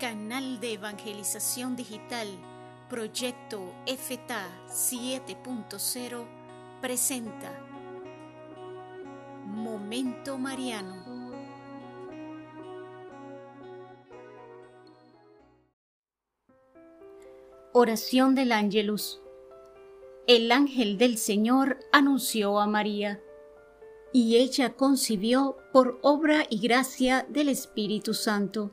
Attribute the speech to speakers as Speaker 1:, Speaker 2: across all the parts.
Speaker 1: Canal de Evangelización Digital, Proyecto FTA 7.0, presenta Momento Mariano. Oración del Ángelus. El ángel del Señor anunció a María, y ella concibió por obra y gracia del Espíritu Santo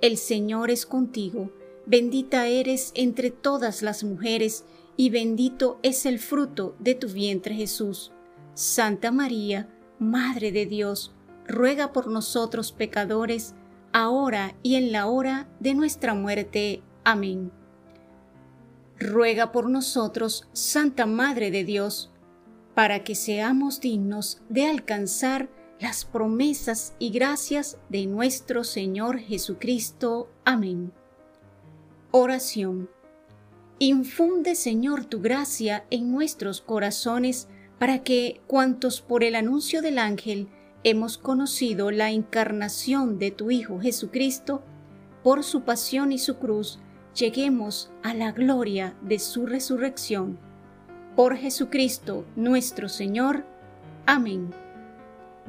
Speaker 1: el Señor es contigo, bendita eres entre todas las mujeres, y bendito es el fruto de tu vientre Jesús. Santa María, Madre de Dios, ruega por nosotros pecadores, ahora y en la hora de nuestra muerte. Amén. Ruega por nosotros, Santa Madre de Dios, para que seamos dignos de alcanzar las promesas y gracias de nuestro Señor Jesucristo. Amén. Oración. Infunde, Señor, tu gracia en nuestros corazones para que, cuantos por el anuncio del ángel hemos conocido la encarnación de tu Hijo Jesucristo, por su pasión y su cruz, lleguemos a la gloria de su resurrección. Por Jesucristo nuestro Señor. Amén.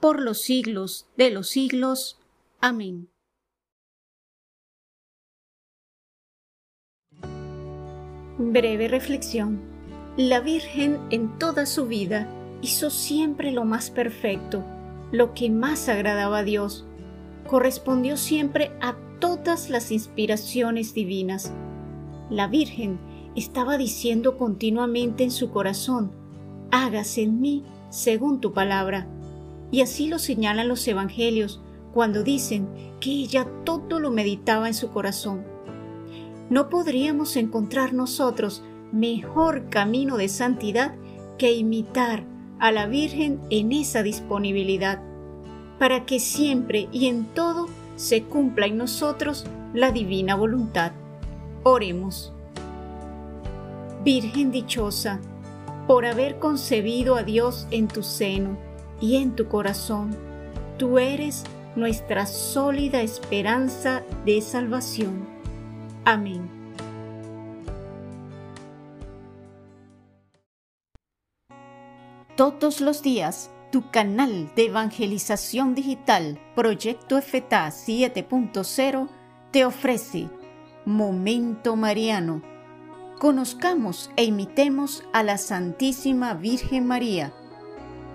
Speaker 1: por los siglos de los siglos. Amén. Breve reflexión. La Virgen en toda su vida hizo siempre lo más perfecto, lo que más agradaba a Dios. Correspondió siempre a todas las inspiraciones divinas. La Virgen estaba diciendo continuamente en su corazón, hágase en mí según tu palabra y así lo señalan los evangelios cuando dicen que ella todo lo meditaba en su corazón. No podríamos encontrar nosotros mejor camino de santidad que imitar a la Virgen en esa disponibilidad, para que siempre y en todo se cumpla en nosotros la divina voluntad. Oremos. Virgen dichosa, por haber concebido a Dios en tu seno, y en tu corazón. Tú eres nuestra sólida esperanza de salvación. Amén. Todos los días, tu canal de evangelización digital, Proyecto FTA 7.0, te ofrece Momento Mariano. Conozcamos e imitemos a la Santísima Virgen María